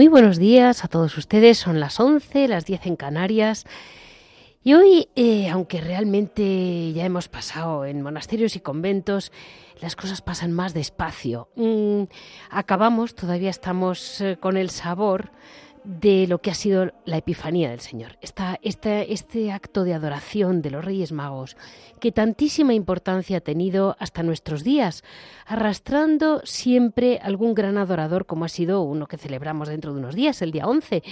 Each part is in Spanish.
Muy buenos días a todos ustedes, son las 11, las 10 en Canarias. Y hoy, eh, aunque realmente ya hemos pasado en monasterios y conventos, las cosas pasan más despacio. Mm, acabamos, todavía estamos eh, con el sabor de lo que ha sido la Epifanía del Señor, esta, este acto de adoración de los Reyes Magos, que tantísima importancia ha tenido hasta nuestros días, arrastrando siempre algún gran adorador, como ha sido uno que celebramos dentro de unos días, el día 11,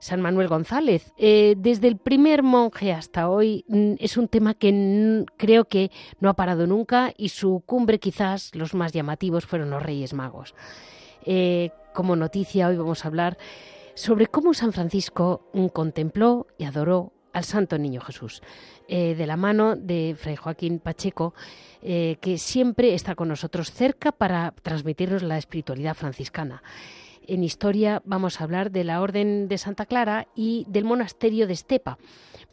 San Manuel González. Eh, desde el primer monje hasta hoy mm, es un tema que creo que no ha parado nunca y su cumbre quizás los más llamativos fueron los Reyes Magos. Eh, como noticia hoy vamos a hablar sobre cómo San Francisco contempló y adoró al Santo Niño Jesús, eh, de la mano de Fray Joaquín Pacheco, eh, que siempre está con nosotros cerca para transmitirnos la espiritualidad franciscana. En historia vamos a hablar de la Orden de Santa Clara y del monasterio de Estepa,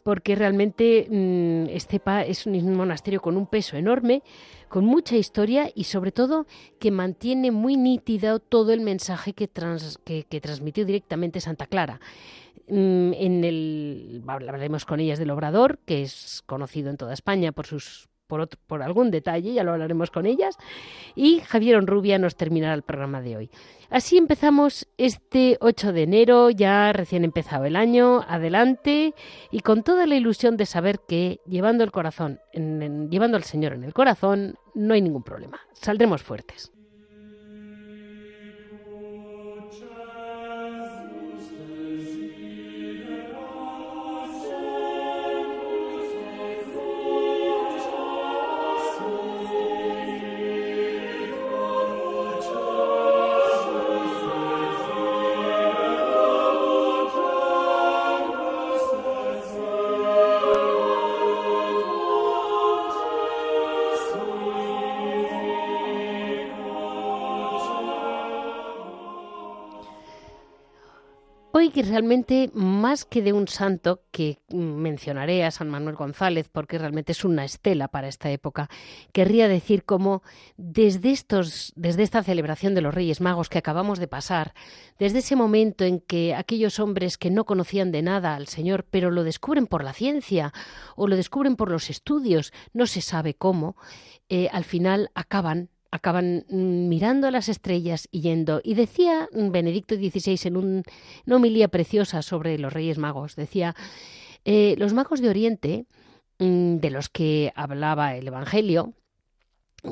porque realmente mm, Estepa es un monasterio con un peso enorme, con mucha historia y sobre todo que mantiene muy nítido todo el mensaje que, que, transmitió directamente Santa Clara. Mm, en el hablaremos con ellas del Obrador, que es conocido en toda España por sus por, por, algún detalle, ya lo hablaremos con ellas, y Javier Onrubia nos terminará el programa de hoy. Así empezamos este 8 de enero, ya recién empezado el año, adelante, y con toda la ilusión de saber que llevando el corazón, llevando al Señor en el corazón, no hay ningún problema, saldremos fuertes. Hoy realmente más que de un santo que mencionaré a San Manuel González porque realmente es una estela para esta época, querría decir cómo desde estos desde esta celebración de los Reyes Magos que acabamos de pasar, desde ese momento en que aquellos hombres que no conocían de nada al Señor, pero lo descubren por la ciencia o lo descubren por los estudios, no se sabe cómo, eh, al final acaban acaban mm, mirando a las estrellas y yendo. Y decía Benedicto XVI en un, una homilía preciosa sobre los Reyes Magos, decía, eh, los magos de Oriente, mm, de los que hablaba el Evangelio,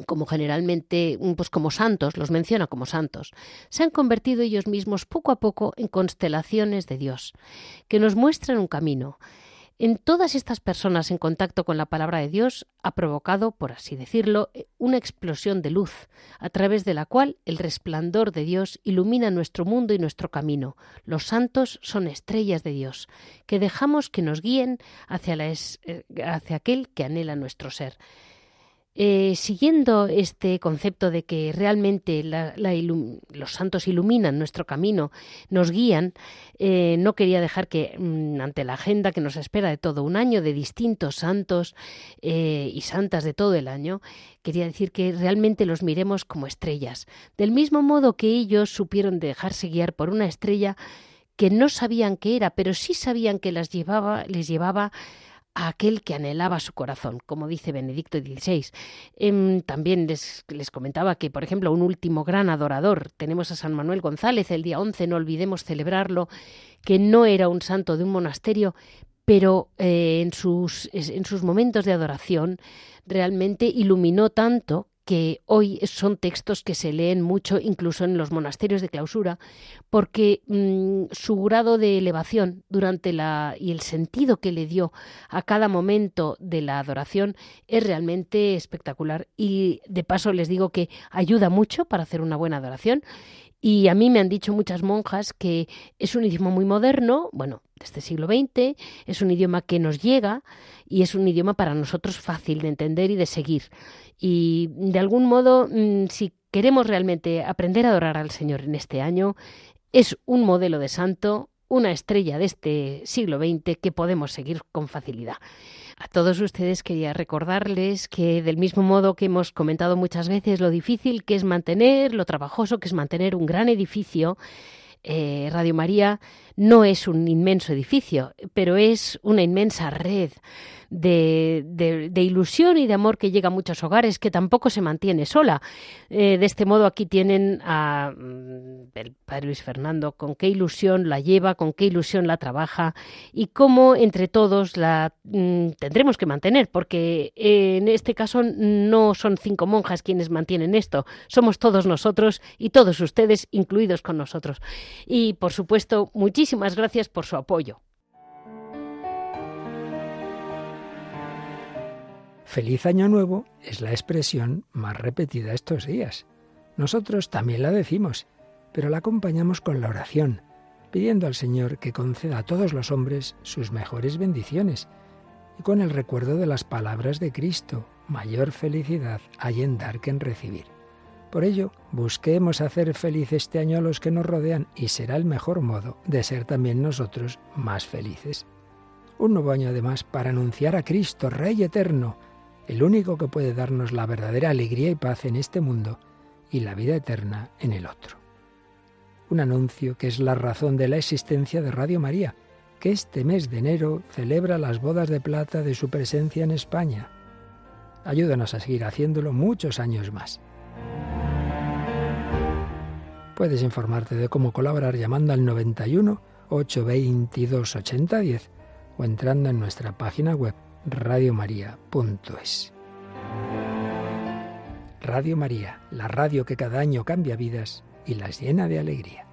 como generalmente, mm, pues como santos, los menciona como santos, se han convertido ellos mismos poco a poco en constelaciones de Dios, que nos muestran un camino, en todas estas personas en contacto con la palabra de Dios ha provocado, por así decirlo, una explosión de luz, a través de la cual el resplandor de Dios ilumina nuestro mundo y nuestro camino. Los santos son estrellas de Dios, que dejamos que nos guíen hacia, la eh, hacia aquel que anhela nuestro ser. Eh, siguiendo este concepto de que realmente los santos iluminan nuestro camino, nos guían, eh, no quería dejar que mm, ante la agenda que nos espera de todo un año de distintos santos eh, y santas de todo el año, quería decir que realmente los miremos como estrellas, del mismo modo que ellos supieron dejarse guiar por una estrella que no sabían qué era, pero sí sabían que las llevaba, les llevaba a aquel que anhelaba su corazón, como dice Benedicto XVI. Em, también les, les, comentaba que, por ejemplo, un último gran adorador, tenemos a San Manuel González el día 11, no olvidemos celebrarlo, que no era un santo de un monasterio, pero eh, en, sus, en sus momentos de adoración realmente iluminó tanto que hoy son textos que se leen mucho incluso en los monasterios de clausura, porque mm, su grado de elevación durante la y el sentido que le dio a cada momento de la adoración es realmente espectacular. Y de paso les digo que ayuda mucho para hacer una buena adoración y a mí me han dicho muchas monjas que es un idioma muy moderno, bueno, de este siglo XX, es un idioma que nos llega y es un idioma para nosotros fácil de entender y de seguir. Y de algún modo, mm, si queremos realmente aprender a adorar al Señor en este año, es un modelo de santo, una estrella de este siglo XX que podemos seguir con facilidad. A todos ustedes quería recordarles que del mismo modo que hemos comentado muchas veces lo difícil que es mantener, lo trabajoso que es mantener un gran edificio, eh, Radio María no es un inmenso edificio, pero es una inmensa red de, ilusión y de amor que llega a muchos hogares, que tampoco se mantiene sola. Eh, de este modo aquí tienen a mm, el padre Luis Fernando, con qué ilusión la lleva, con qué ilusión la trabaja y cómo entre todos la mm, tendremos que mantener, porque en este caso no son cinco monjas quienes mantienen esto, somos todos nosotros y todos ustedes incluidos con nosotros. Y por supuesto, muchísimas gracias por su apoyo. Feliz Año Nuevo es la expresión más repetida estos días. Nosotros también la decimos, pero la acompañamos con la oración, pidiendo al Señor que conceda a todos los hombres sus mejores bendiciones y con el recuerdo de las palabras de Cristo, mayor felicidad hay en dar que en recibir. Por ello, busquemos hacer feliz este año a los que nos rodean y será el mejor modo de ser también nosotros más felices. Un nuevo año además para anunciar a Cristo, Rey eterno, el único que puede darnos la verdadera alegría y paz en este mundo y la vida eterna en el otro. Un anuncio que es la razón de la existencia de Radio María, que este mes de enero celebra las bodas de plata de su presencia en España. Ayúdanos a seguir haciéndolo muchos años más. Puedes informarte de cómo colaborar llamando al 91 822 8010 o entrando en nuestra página web radiomaria.es. Radio María, la radio que cada año cambia vidas y las llena de alegría.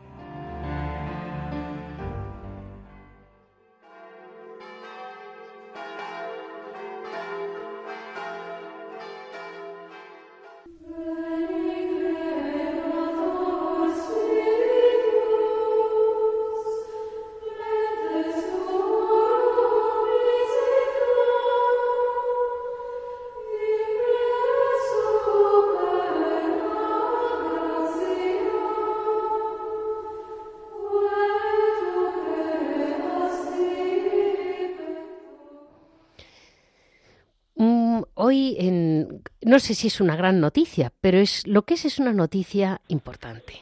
No sé si es una gran noticia, pero es lo que es es una noticia importante.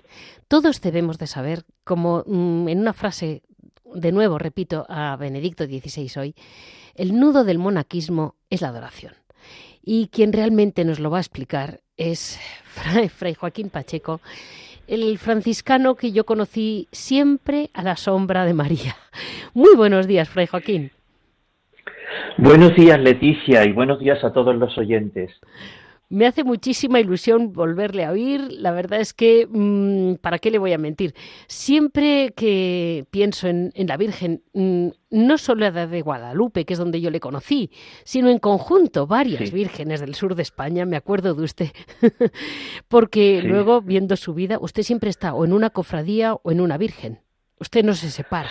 Todos debemos de saber, como mm, en una frase, de nuevo repito a Benedicto XVI hoy, el nudo del monaquismo es la adoración. Y quien realmente nos lo va a explicar es Fray Joaquín Pacheco, el franciscano que yo conocí siempre a la sombra de María. Muy buenos días, Fray Joaquín. Buenos días, Leticia, y buenos días a todos los oyentes. Me hace muchísima ilusión volverle a oír. La verdad es que, mm, ¿para qué le voy a mentir? Siempre que pienso en, la Virgen, mm, no solo la de Guadalupe, que es donde yo le conocí, sino en conjunto varias vírgenes del sur de España, me acuerdo de usted. Porque luego, viendo su vida, usted siempre está o en una cofradía o en una virgen. Usted no se separa.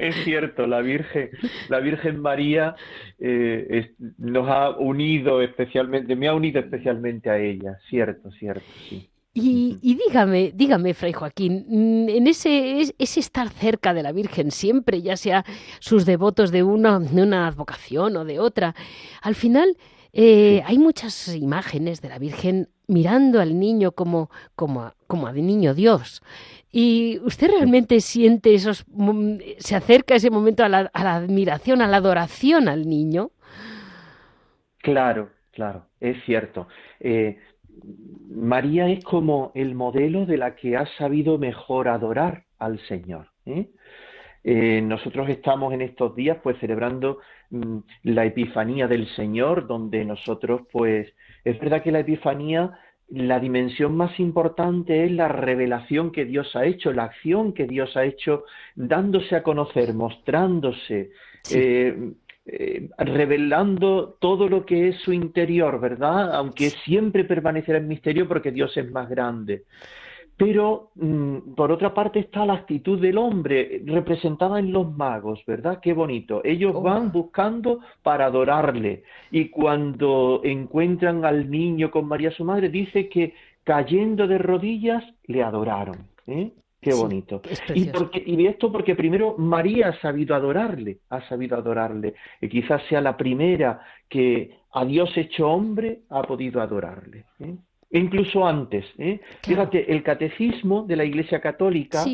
Es cierto, la Virgen, la Virgen María eh, nos ha unido especialmente, me ha unido especialmente a ella, cierto, cierto, sí. Y, dígame, dígame, Fray Joaquín, mm, en ese, ese estar cerca de la Virgen siempre, ya sea sus devotos de una, de una advocación o de otra, al final eh, hay muchas imágenes de la Virgen mirando al niño como, como, como a niño Dios. ¿Y usted realmente siente esos, se acerca ese momento a la, a la admiración, a la adoración al niño? Claro, claro, es cierto. Eh, María es como el modelo de la que ha sabido mejor adorar al Señor. ¿eh? Eh, nosotros estamos en estos días pues celebrando mm, la Epifanía del Señor, donde nosotros pues es verdad que la Epifanía la dimensión más importante es la revelación que Dios ha hecho, la acción que Dios ha hecho, dándose a conocer, mostrándose, eh, eh, revelando todo lo que es su interior, ¿verdad? Aunque siempre permanecerá en misterio porque Dios es más grande. Pero mm, por otra parte está la actitud del hombre representada en los magos, ¿verdad? Qué bonito. Ellos oh. van buscando para adorarle y cuando encuentran al niño con María su madre dice que cayendo de rodillas le adoraron. ¿eh? Qué bonito. y, porque, y esto porque primero María ha sabido adorarle, ha sabido adorarle. Y quizás sea la primera que a Dios hecho hombre ha podido adorarle. ¿eh? E incluso antes. ¿eh? Fíjate, el catecismo de la Iglesia Católica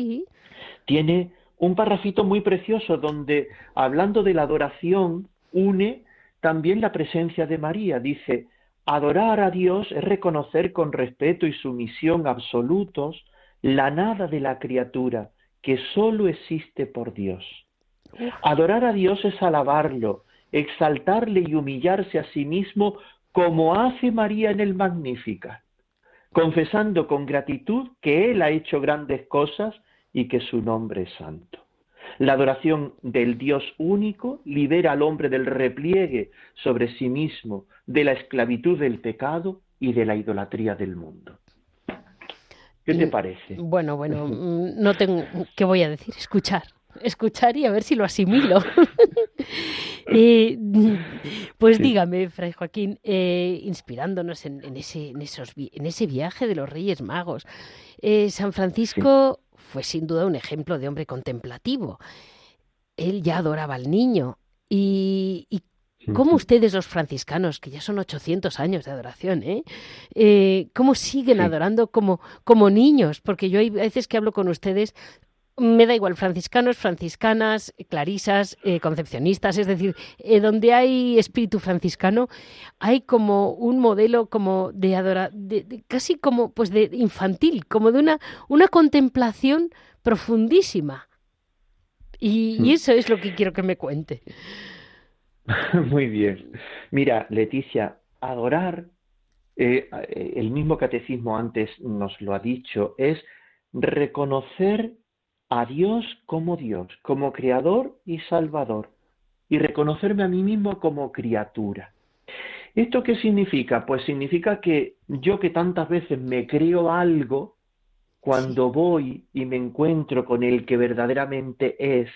tiene un parrafito muy precioso donde, hablando de la adoración, une también la presencia de María. Dice, adorar a Dios es reconocer con respeto y sumisión absolutos la nada de la criatura, que sólo existe por Dios. Adorar a Dios es alabarlo, exaltarle y humillarse a sí mismo como hace María en el Magnífica confesando con gratitud que Él ha hecho grandes cosas y que su nombre es santo. La adoración del Dios único libera al hombre del repliegue sobre sí mismo, de la esclavitud del pecado y de la idolatría del mundo. ¿Qué te mm, parece? Bueno, bueno, mm, no tengo, ¿qué voy a decir? Escuchar escuchar y a ver si lo asimilo. Eh, pues dígame, Fray Joaquín, eh, inspirándonos en, ese, en, esos, en ese viaje de los Reyes Magos, eh, San Francisco fue sin duda un ejemplo de hombre contemplativo. Él ya adoraba al niño. ¿Y, y cómo ustedes los franciscanos, que ya son 800 años de adoración, ¿eh? cómo siguen adorando como, como niños? Porque yo hay veces que hablo con ustedes me da igual, franciscanos, franciscanas, clarisas, eh, concepcionistas, es decir, eh, donde hay espíritu franciscano, hay como un modelo como de adora, de, casi como pues de infantil, como de una, una contemplación profundísima. Y, hmm. eso es lo que quiero que me cuente. Muy bien. Mira, Leticia, adorar, eh, el mismo catecismo antes nos lo ha dicho, es reconocer a Dios como Dios, como Creador y Salvador, y reconocerme a mí mismo como criatura. ¿Esto qué significa? Pues significa que yo que tantas veces me creo algo, cuando voy y me encuentro con el que verdaderamente es,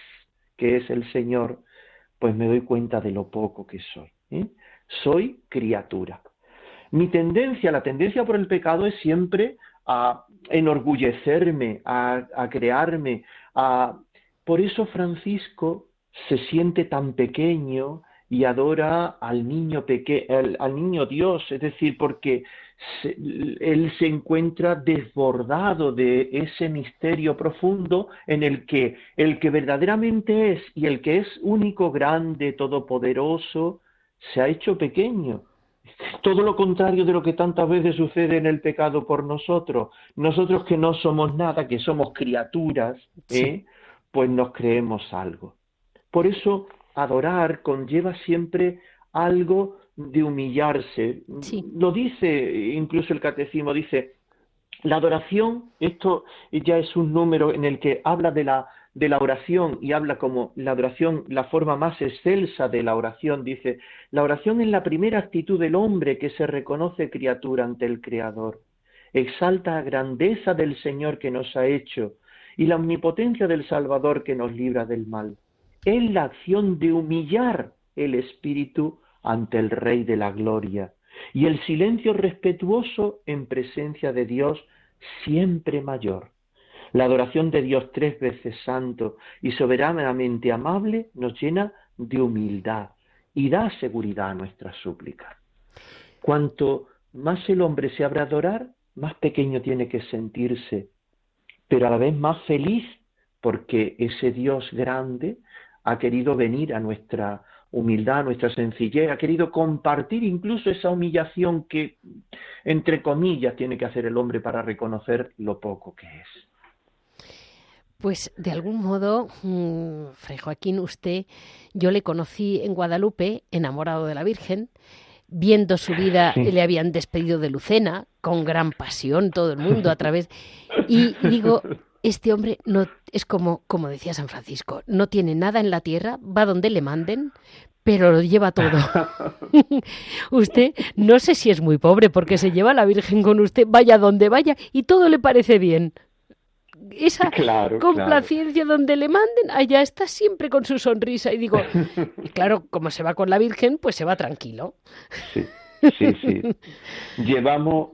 que es el Señor, pues me doy cuenta de lo poco que soy. ¿eh? Soy criatura. Mi tendencia, la tendencia por el pecado es siempre a enorgullecerme, a, crearme. A... Por eso Francisco se siente tan pequeño y adora al niño, peque al, niño Dios, es decir, porque él se encuentra desbordado de ese misterio profundo en el que el que verdaderamente es y el que es único, grande, todopoderoso, se ha hecho pequeño todo lo contrario de lo que tantas veces sucede en el pecado por nosotros. Nosotros que no somos nada, que somos criaturas, ¿eh? pues nos creemos algo. Por eso adorar conlleva siempre algo de humillarse. Lo dice incluso el catecismo, dice, la adoración, esto ya es un número en el que habla de la de la oración y habla como la oración, la forma más excelsa de la oración, dice, la oración es la primera actitud del hombre que se reconoce criatura ante el Creador. Exalta la grandeza del Señor que nos ha hecho y la omnipotencia del Salvador que nos libra del mal. Es la acción de humillar el espíritu ante el Rey de la Gloria y el silencio respetuoso en presencia de Dios siempre mayor. La adoración de Dios tres veces santo y soberanamente amable nos llena de humildad y da seguridad a nuestra súplica. Cuanto más el hombre se abre a adorar, más pequeño tiene que sentirse, pero a la vez más feliz porque ese Dios grande ha querido venir a nuestra humildad, a nuestra sencillez, ha querido compartir incluso esa humillación que, entre comillas, tiene que hacer el hombre para reconocer lo poco que es. Pues de algún modo, mm, Fray Joaquín, usted, yo le conocí en Guadalupe, enamorado de la Virgen, viendo su vida, le habían despedido de Lucena, con gran pasión, todo el mundo a través. Y digo, este hombre no es como, como decía San Francisco, no tiene nada en la tierra, va donde le manden, pero lo lleva todo. usted no sé si es muy pobre porque se lleva a la Virgen con usted, vaya donde vaya y todo le parece bien. Esa complacencia donde le manden, allá está siempre con su sonrisa y digo, claro, como se va con la Virgen, pues se va tranquilo. Sí, sí, sí. Llevamos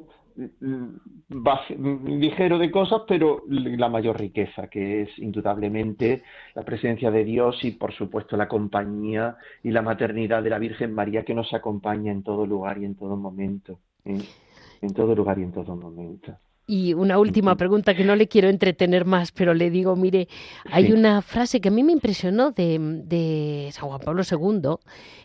ligero de cosas, pero la mayor riqueza, que es indudablemente la presencia de Dios y, por supuesto, la compañía y la maternidad de la Virgen María que nos acompaña en todo lugar y en todo momento. ¿eh? En todo lugar y en todo momento. Y una última pregunta que no le quiero entretener más, pero le digo, mire, hay una frase que a mí me impresionó de, de, San Juan Pablo II,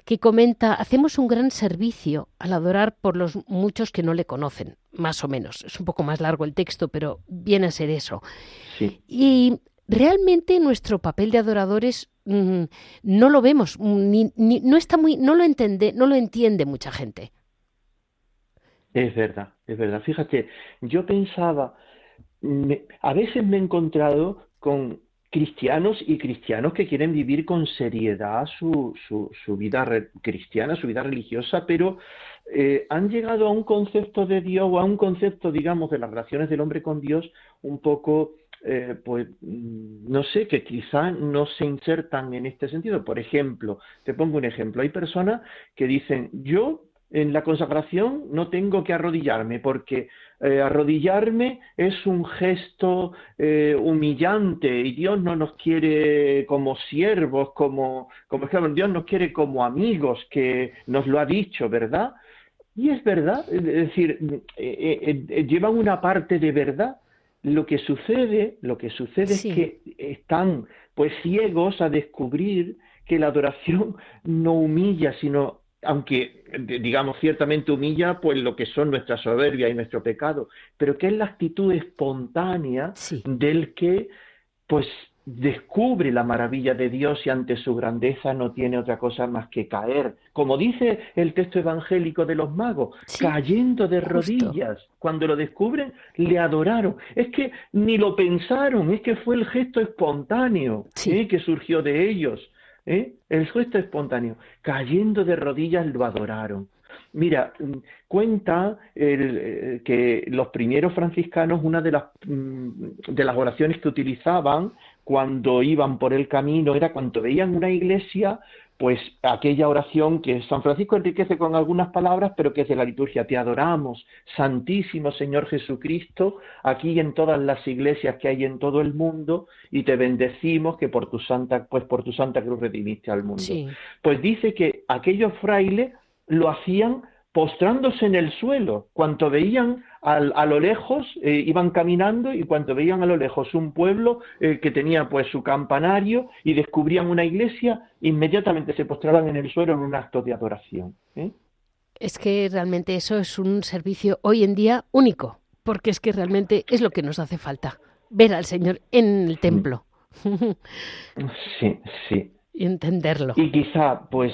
que comenta, hacemos un gran servicio al adorar por los muchos que no le conocen, más o menos. Es un poco más largo el texto, pero viene a ser eso. Y realmente nuestro papel de adoradores mm, no lo vemos, ni, no está muy, no lo entiende, no lo entiende mucha gente. Es verdad, es verdad. Fíjate, yo pensaba, a veces me he encontrado con cristianos y cristianos que quieren vivir con seriedad su, su, vida cristiana, su vida religiosa, pero eh, han llegado a un concepto de Dios o a un concepto, digamos, de las relaciones del hombre con Dios un poco, eh, pues, mm, no sé, que quizá no se insertan en este sentido. Por ejemplo, te pongo un ejemplo, hay personas que dicen, yo en la consagración no tengo que arrodillarme, porque eh, arrodillarme es un gesto eh, humillante y Dios no nos quiere como siervos, como, como Dios nos quiere como amigos, que nos lo ha dicho, ¿verdad? Y es verdad, es decir, eh, llevan una parte de verdad. Lo que sucede, lo que sucede es que están pues ciegos a descubrir que la adoración no humilla, sino aunque digamos ciertamente humilla pues lo que son nuestra soberbia y nuestro pecado, pero que es la actitud espontánea del que pues descubre la maravilla de Dios y ante su grandeza no tiene otra cosa más que caer. Como dice el texto evangélico de los magos, cayendo de rodillas. Cuando lo descubren, le adoraron. Es que ni lo pensaron, es que fue el gesto espontáneo ¿eh? que surgió de ellos. ¿Eh? El gesto espontáneo, cayendo de rodillas lo adoraron. Mira, mm, cuenta eh, que los primeros franciscanos, una de las, mm, de las oraciones que utilizaban cuando iban por el camino era cuando veían una iglesia pues aquella oración que San Francisco enriquece con algunas palabras, pero que es de la liturgia. Te adoramos, Santísimo Señor Jesucristo, aquí en todas las iglesias que hay en todo el mundo, y te bendecimos que por tu santa, pues por tu santa cruz redimiste al mundo. Pues dice que aquellos frailes lo hacían postrándose en el suelo, cuando veían a lo lejos, eh, iban caminando y cuando veían a lo lejos un pueblo eh, que tenía pues su campanario y descubrían una iglesia, inmediatamente se postraban en el suelo en un acto de adoración. ¿eh? Es que realmente eso es un servicio hoy en día único, porque es que realmente es lo que nos hace falta, ver al Señor en el templo. Sí, sí. Y entenderlo. Y quizá, pues,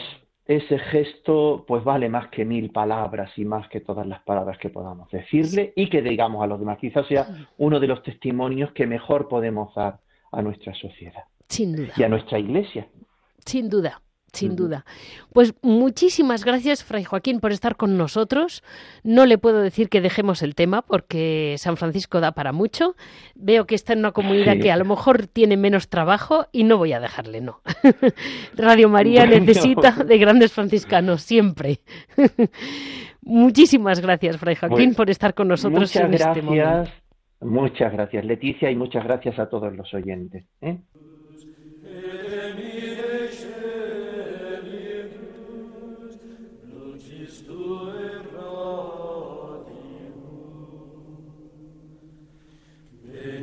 ese gesto pues vale más que mil palabras y más que todas las palabras que podamos decirle y que digamos a los demás. Quizás sea uno de los testimonios que mejor podemos dar a nuestra sociedad. Sin duda. Y a nuestra iglesia. Sin duda sin duda. Pues muchísimas gracias, Fray Joaquín, por estar con nosotros. No le puedo decir que dejemos el tema porque San Francisco da para mucho. Veo que está en una comunidad que a lo mejor tiene menos trabajo y no voy a dejarle, no. Radio María necesita de grandes franciscanos, siempre. muchísimas gracias, Fray Joaquín, por estar con nosotros en este momento. Muchas gracias, Leticia, y muchas gracias a todos los oyentes. ¿eh?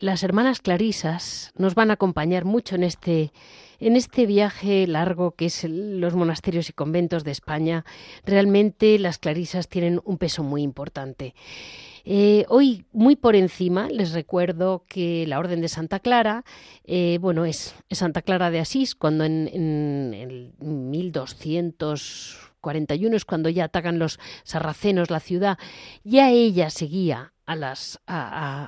Las hermanas clarisas nos van a acompañar mucho en este en este viaje largo que es los monasterios y conventos de España. Realmente las clarisas tienen un peso muy importante. Eh, hoy, muy por encima, les recuerdo que la Orden de Santa Clara, eh, bueno, es, Santa Clara de Asís, cuando en, en el 1241 es cuando ya atacan los sarracenos la ciudad, ya ella seguía a, las,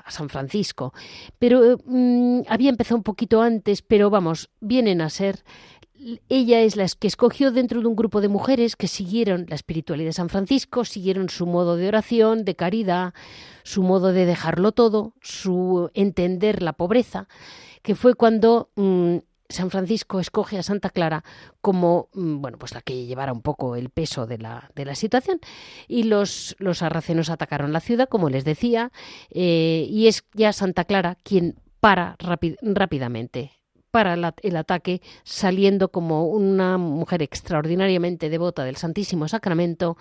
San Francisco. Pero mm, había empezado un poquito antes, pero vamos, vienen a ser ella es la que escogió dentro de un grupo de mujeres que siguieron la espiritualidad de San Francisco, siguieron su modo de oración, de caridad, su modo de dejarlo todo, su entender la pobreza, que fue cuando mm, San Francisco escoge a Santa Clara como mm, bueno pues la que llevara un poco el peso de la, de la situación. Y los, los sarracenos atacaron la ciudad como les decía eh, y es ya Santa Clara quien para rápidamente para el ataque saliendo como una mujer extraordinariamente devota del Santísimo Sacramento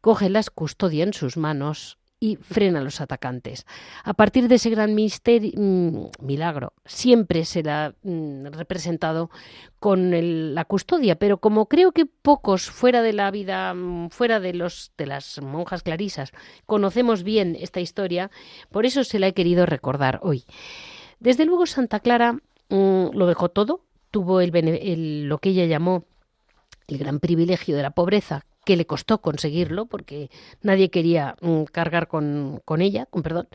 coge las custodia en sus manos y frena a los atacantes. A partir de ese gran misterio, mm, milagro, siempre se la ha mm, representado con la custodia, pero como creo que pocos fuera de la vida, mm, fuera de los de las monjas clarisas, conocemos bien esta historia, por eso se la he querido recordar hoy. Desde luego Santa Clara lo dejó todo, tuvo el, lo que ella llamó el gran privilegio de la pobreza, que le costó conseguirlo porque nadie quería mm, cargar con, con ella, con perdón,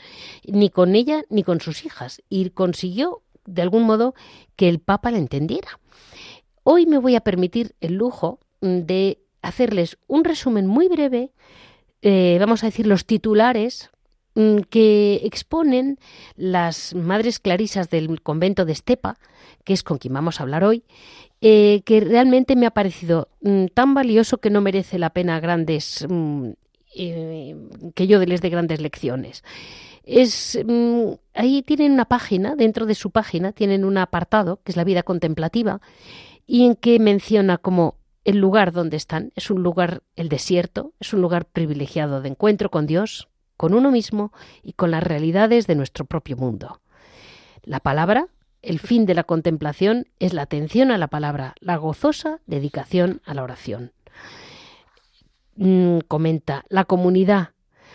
ni con ella ni con sus hijas y consiguió de algún modo que el Papa la entendiera. Hoy me voy a permitir el lujo mm, de hacerles un resumen muy breve, eh, vamos a decir los titulares que exponen las madres clarisas del convento de Estepa, que es con quien vamos a hablar hoy, eh, que realmente me ha parecido mm, tan valioso que no merece la pena grandes mm, eh, que yo les dé grandes lecciones. Es, mm, ahí tienen una página, dentro de su página tienen un apartado que es la vida contemplativa y en que menciona como el lugar donde están es un lugar, el desierto, es un lugar privilegiado de encuentro con Dios, con uno mismo y con las realidades de nuestro propio mundo. La palabra el fin de la contemplación es la atención a la palabra, la gozosa dedicación a la oración. Mm, comenta, la comunidad.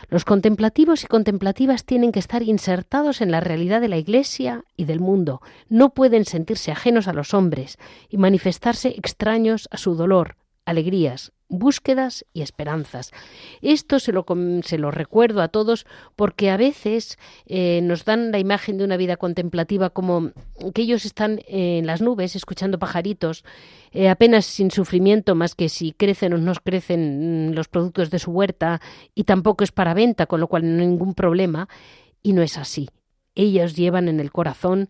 Los contemplativos y contemplativas tienen que estar insertados en la realidad de la Iglesia y del mundo. No pueden sentirse ajenos a los hombres y manifestarse extraños a su dolor, alegrías, búsquedas y esperanzas. Esto se lo, se lo recuerdo a todos porque a veces eh, nos dan la imagen de una vida contemplativa como que ellos están en las nubes escuchando pajaritos, eh, apenas sin sufrimiento más que si crecen o no crecen mm, los productos de su huerta y tampoco es para venta, con lo cual no hay ningún problema. Y no es así. Ellos llevan en el corazón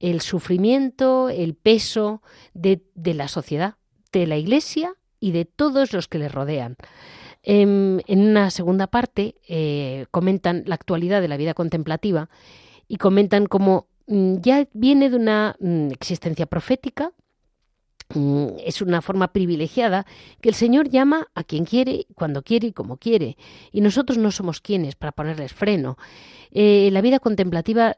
el sufrimiento, el peso de, de la sociedad, de la Iglesia y de todos los que le rodean. Em, en, una segunda parte eh, comentan la actualidad de la vida contemplativa y comentan cómo mm, ya viene de una mm, existencia profética, mm, es una forma privilegiada que el Señor llama a quien quiere, cuando quiere y como quiere. Y nosotros no somos quienes para ponerles freno. Eh, la vida contemplativa,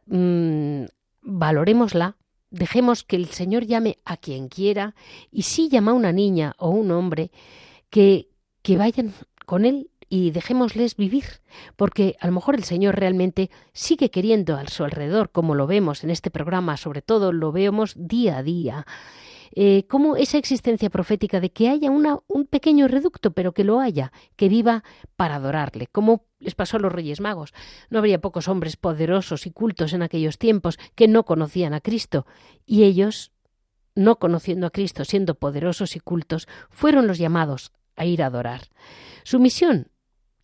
valoremosla, Dejemos que el Señor llame a quien quiera y si llama a una niña o un hombre, que, que vayan con Él y dejémosles vivir, porque a lo mejor el Señor realmente sigue queriendo a su alrededor, como lo vemos en este programa, sobre todo lo vemos día a día, eh, como esa existencia profética de que haya una, un pequeño reducto, pero que lo haya, que viva para adorarle, como les pasó a los Reyes Magos. No habría pocos hombres poderosos y cultos en aquellos tiempos que no conocían a Cristo, y ellos, no conociendo a Cristo, siendo poderosos y cultos, fueron los llamados a ir a adorar. Su misión,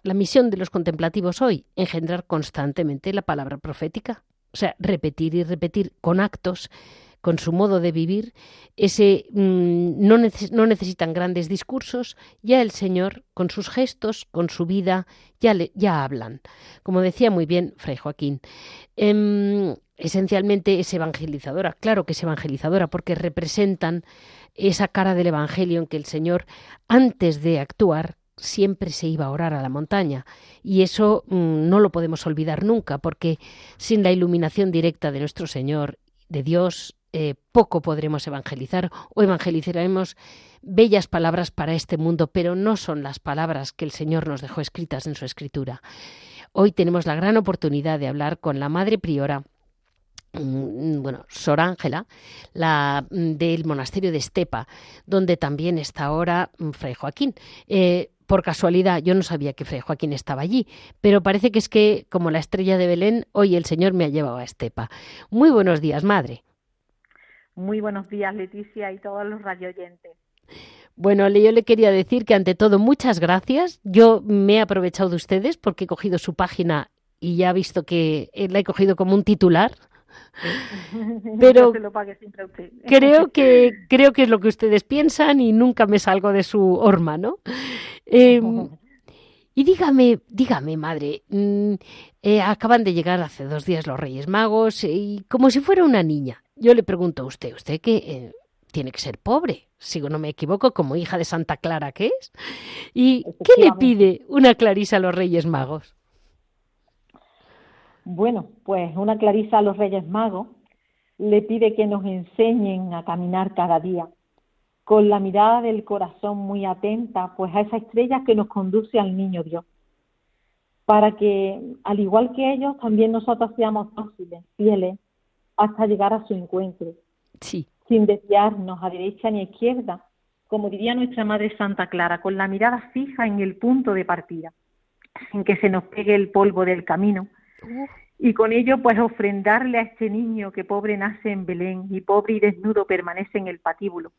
la misión de los contemplativos hoy, engendrar constantemente la palabra profética, o sea, repetir y repetir con actos con su modo de vivir, ese mm, no, no, necesitan grandes discursos, ya el Señor, con sus gestos, con su vida, ya, le, ya hablan. Como decía muy bien Fray Joaquín, em, esencialmente es evangelizadora, claro que es evangelizadora, porque representan esa cara del Evangelio en que el Señor, antes de actuar, siempre se iba a orar a la montaña. Y eso mm, no lo podemos olvidar nunca, porque sin la iluminación directa de nuestro Señor, de Dios, eh, poco podremos evangelizar o evangelizaremos bellas palabras para este mundo, pero no son las palabras que el Señor nos dejó escritas en su escritura. Hoy tenemos la gran oportunidad de hablar con la Madre Priora mm, bueno, Sor Ángela, la mm, del monasterio de Estepa, donde también está ahora Fray Joaquín. Eh, por casualidad, yo no sabía que Fray Joaquín estaba allí, pero parece que es que, como la estrella de Belén, hoy el Señor me ha llevado a Estepa. Muy buenos días, madre. Muy buenos días, Leticia, y todos los radioyentes. Bueno, yo le quería decir que ante todo muchas gracias. Yo me he aprovechado de ustedes porque he cogido su página y ya he visto que la he cogido como un titular. Pero creo que creo que es lo que ustedes piensan y nunca me salgo de su horma, ¿no? Em, y dígame, dígame, madre, mm, eh, acaban de llegar hace dos días los Reyes Magos y como si fuera una niña. Yo le pregunto a usted, usted que eh, tiene que ser pobre, si no me equivoco, como hija de Santa Clara que es. ¿Y qué le pide una Clarisa a los Reyes Magos? Bueno, pues una Clarisa a los Reyes Magos le pide que nos enseñen a caminar cada día, con la mirada del corazón muy atenta, pues a esa estrella que nos conduce al niño Dios, para que, al igual que ellos, también nosotros seamos dóciles, fieles, hasta llegar a su encuentro, sí. sin desviarnos a derecha ni a izquierda, como diría nuestra Madre Santa Clara, con la mirada fija en el punto de partida, sin que se nos pegue el polvo del camino, y con ello pues ofrendarle a este niño que pobre nace en Belén y pobre y desnudo permanece en el patíbulo,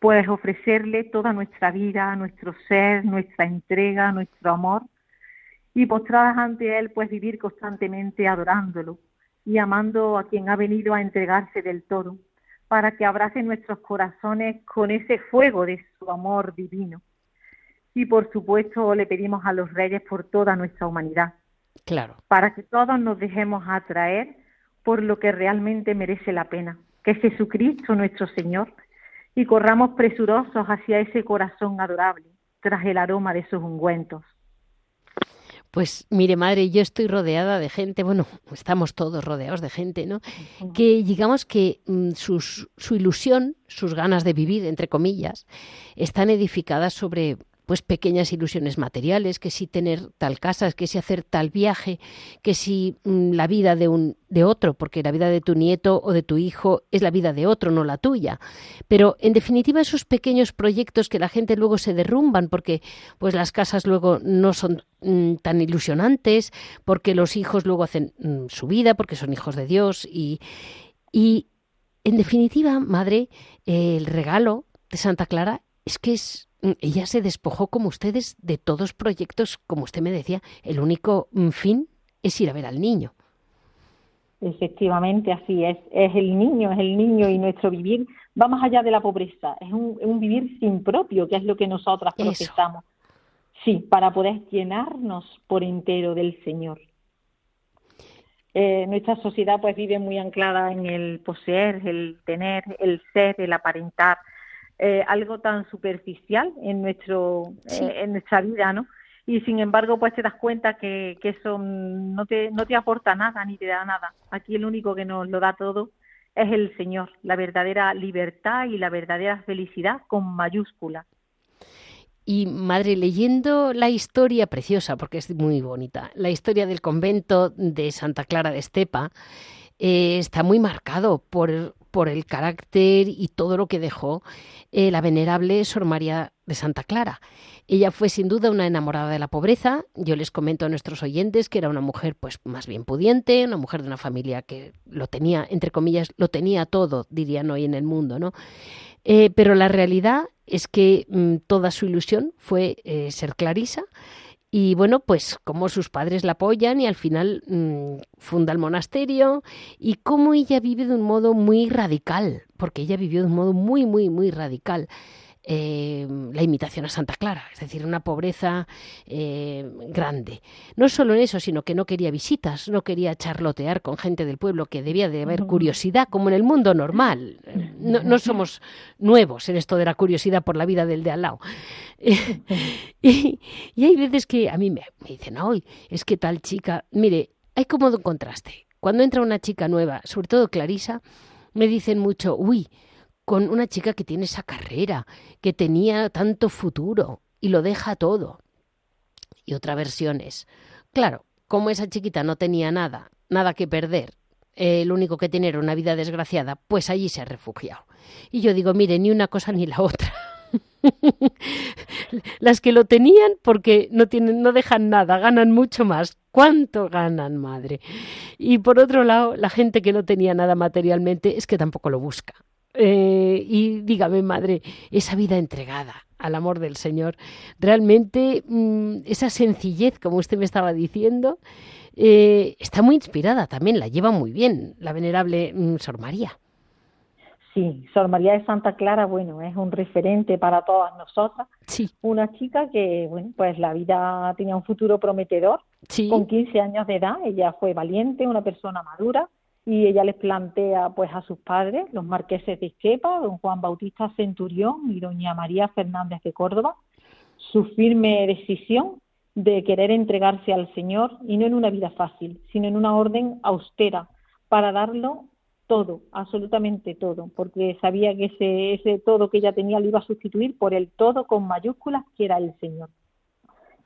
puedes ofrecerle toda nuestra vida, nuestro ser, nuestra entrega, nuestro amor y postradas ante Él, pues vivir constantemente adorándolo y amando a quien ha venido a entregarse del todo, para que abrace nuestros corazones con ese fuego de su amor divino. Y por supuesto le pedimos a los reyes por toda nuestra humanidad. Claro. Para que todos nos dejemos atraer por lo que realmente merece la pena, que es Jesucristo nuestro Señor, y corramos presurosos hacia ese corazón adorable, tras el aroma de sus ungüentos. Pues mire, madre, yo estoy rodeada de gente, bueno, estamos todos rodeados de gente, ¿no? Que digamos que mm, su ilusión, sus ganas de vivir, entre comillas, están edificadas sobre pues pequeñas ilusiones materiales, que si tener tal casa, que si hacer tal viaje, que si mm, la vida de un de otro, porque la vida de tu nieto o de tu hijo es la vida de otro, no la tuya. Pero en definitiva esos pequeños proyectos que la gente luego se derrumban porque pues las casas luego no son mm, tan ilusionantes, porque los hijos luego hacen mm, su vida, porque son hijos de Dios y y en definitiva, madre, el regalo de Santa Clara es que es ella se despojó como ustedes de todos proyectos, como usted me decía, el único mm, fin es ir a ver al niño. Efectivamente, así es. Es el niño, es el niño y nuestro vivir va más allá de la pobreza. Es un, vivir sin propio, que es lo que nosotras procesamos. Sí, para poder llenarnos por entero del Señor. Eh, nuestra sociedad pues vive muy anclada en el poseer, el tener, el ser, el aparentar, eh, algo tan superficial en nuestro eh, en nuestra vida, ¿no? Y sin embargo, pues te das cuenta que, que eso no te, no te aporta nada ni te da nada. Aquí el único que nos lo da todo es el Señor, la verdadera libertad y la verdadera felicidad con mayúscula. Y madre, leyendo la historia preciosa, porque es muy bonita, la historia del convento de Santa Clara de Estepa, eh, está muy marcado por, por el carácter y todo lo que dejó eh, la venerable Sor María de Santa Clara. Ella fue sin duda una enamorada de la pobreza. Yo les comento a nuestros oyentes que era una mujer pues más bien pudiente, una mujer de una familia que lo tenía, entre comillas, lo tenía todo, dirían hoy en el mundo, ¿no? Eh, pero la realidad es que mm, toda su ilusión fue eh, ser clarisa Y bueno, pues cómo sus padres la apoyan y al final mm, funda el monasterio y cómo ella vive de un modo muy radical, porque ella vivió de un modo muy, muy, muy radical. Eh, la imitación a Santa Clara, es decir, una pobreza eh, grande. No solo en eso, sino que no quería visitas, no quería charlotear con gente del pueblo, que debía de haber curiosidad, como en el mundo normal. No, somos nuevos en esto de la curiosidad por la vida del de al lado. y, hay veces que a mí me, me dicen, hoy es que tal chica, mire, hay como un contraste. Cuando entra una chica nueva, sobre todo Clarisa, me dicen mucho, uy, con una chica que tiene esa carrera, que tenía tanto futuro y lo deja todo. Y otra versión es, claro, como esa chiquita no tenía nada, nada que perder, lo único que tenía era una vida desgraciada, pues allí se ha refugiado. Y yo digo, mire, ni una cosa ni la otra. Las que lo tenían porque no tienen, no dejan nada, ganan mucho más. ¿Cuánto ganan, madre? Y por otro lado, la gente que no tenía nada materialmente es que tampoco lo busca. Eh, y dígame, madre, esa vida entregada al amor del Señor, realmente mm, esa sencillez, como usted me estaba diciendo, eh, está muy inspirada también, la lleva muy bien la venerable mm, Sor María. Sí, Sor María de Santa Clara, bueno, es un referente para todas nosotras. Sí. Una chica que, bueno, pues la vida tenía un futuro prometedor. Sí. Con 15 años de edad, ella fue valiente, una persona madura, y ella les plantea pues a sus padres, los marqueses de Esquepa, don Juan Bautista Centurión y doña María Fernández de Córdoba, su firme decisión de querer entregarse al Señor y no en una vida fácil, sino en una orden austera para darlo todo, absolutamente todo, porque sabía que ese, ese todo que ella tenía lo iba a sustituir por el todo con mayúsculas que era el Señor.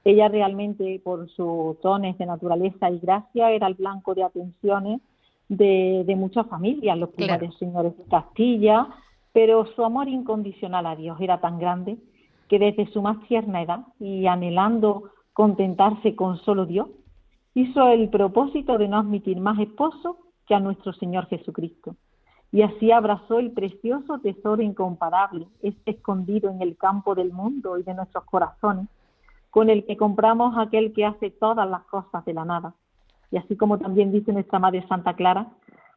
Ella realmente, por sus dones de naturaleza y gracia, era el blanco de atenciones de, muchas familias, los primeros señores de Castilla, pero su amor incondicional a Dios era tan grande que desde su más tierna edad y anhelando contentarse con solo Dios, hizo el propósito de no admitir más esposo que a nuestro Señor Jesucristo. Y así abrazó el precioso tesoro incomparable, este escondido en el campo del mundo y de nuestros corazones, con el que compramos aquel que hace todas las cosas de la nada, y así como también dice nuestra Madre Santa Clara,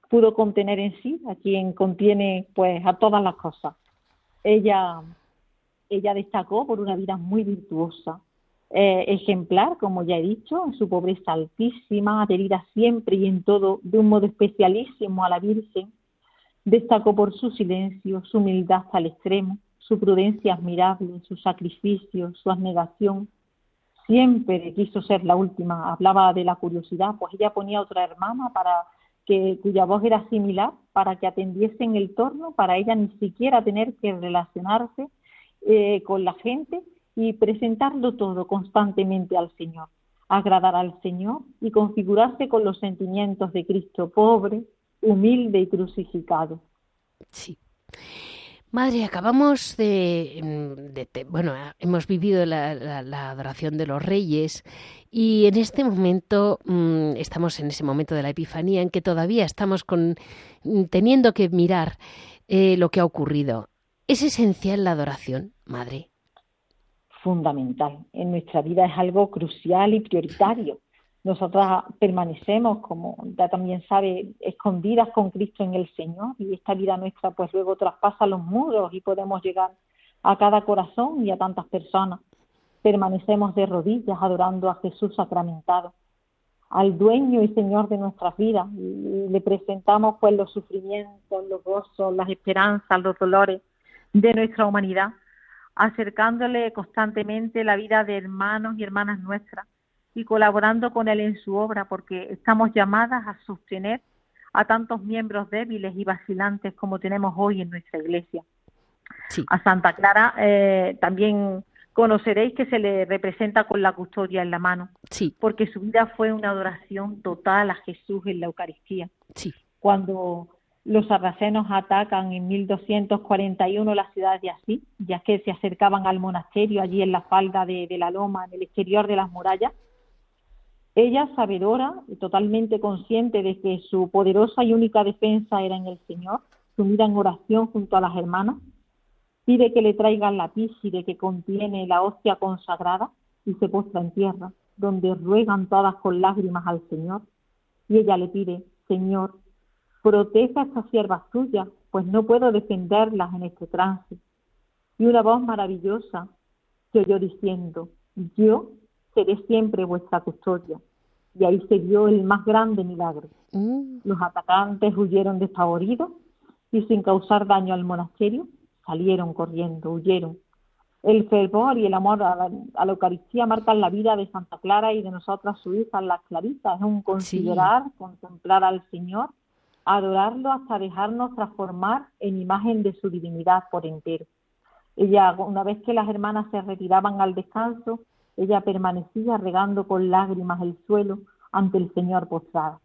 pudo contener en sí a quien contiene pues a todas las cosas. Ella, ella destacó por una vida muy virtuosa, eh, ejemplar, como ya he dicho, en su pobreza altísima, adherida siempre y en todo de un modo especialísimo a la Virgen. Destacó por su silencio, su humildad al extremo, su prudencia admirable, su sacrificio, su abnegación, siempre quiso ser la última. Hablaba de la curiosidad, pues ella ponía otra hermana para que cuya voz era similar para que atendiese en el torno, para ella ni siquiera tener que relacionarse eh, con la gente y presentarlo todo constantemente al Señor, agradar al Señor y configurarse con los sentimientos de Cristo pobre, humilde y crucificado. Sí. Madre, acabamos de, bueno, hemos vivido la, adoración de los reyes y en este momento mm, estamos en ese momento de la Epifanía en que todavía estamos con, mm, teniendo que mirar eh, lo que ha ocurrido. ¿Es esencial la adoración, Madre? Fundamental. En nuestra vida es algo crucial y prioritario nosotras permanecemos, como ya también sabe, escondidas con Cristo en el Señor y esta vida nuestra pues luego traspasa los muros y podemos llegar a cada corazón y a tantas personas. Permanecemos de rodillas adorando a Jesús sacramentado, al dueño y Señor de nuestras vidas y le presentamos pues los sufrimientos, los gozos, las esperanzas, los dolores de nuestra humanidad, acercándole constantemente la vida de hermanos y hermanas nuestras y colaborando con Él en su obra, porque estamos llamadas a sostener a tantos miembros débiles y vacilantes como tenemos hoy en nuestra iglesia. A Santa Clara eh, también conoceréis que se le representa con la custodia en la mano, sí. porque su vida fue una adoración total a Jesús en la Eucaristía. Sí. Cuando los sarracenos atacan en 1241 la ciudad de Asís, ya que se acercaban al monasterio allí en la falda de la loma, en el exterior de las murallas, ella, sabedora y totalmente consciente de que su poderosa y única defensa era en el Señor, sumida en oración junto a las hermanas, pide que le traigan la píside que contiene la hostia consagrada y se postra en tierra, donde ruegan todas con lágrimas al Señor. Y ella le pide, Señor, proteja a estas siervas tuyas, pues no puedo defenderlas en este trance. Y una voz maravillosa se oyó diciendo, yo seré siempre vuestra custodia. Y ahí se dio el más grande milagro. Mm. Los atacantes huyeron despavoridos y sin causar daño al monasterio, salieron corriendo, huyeron. El fervor y el amor a la, Eucaristía marcan la vida de Santa Clara y de nosotras, su hija, las Claritas. Es un considerar, contemplar al Señor, adorarlo hasta dejarnos transformar en imagen de su divinidad por entero. Ella, una vez que las hermanas se retiraban al descanso, ella permanecía regando con lágrimas el suelo ante el Señor postrado.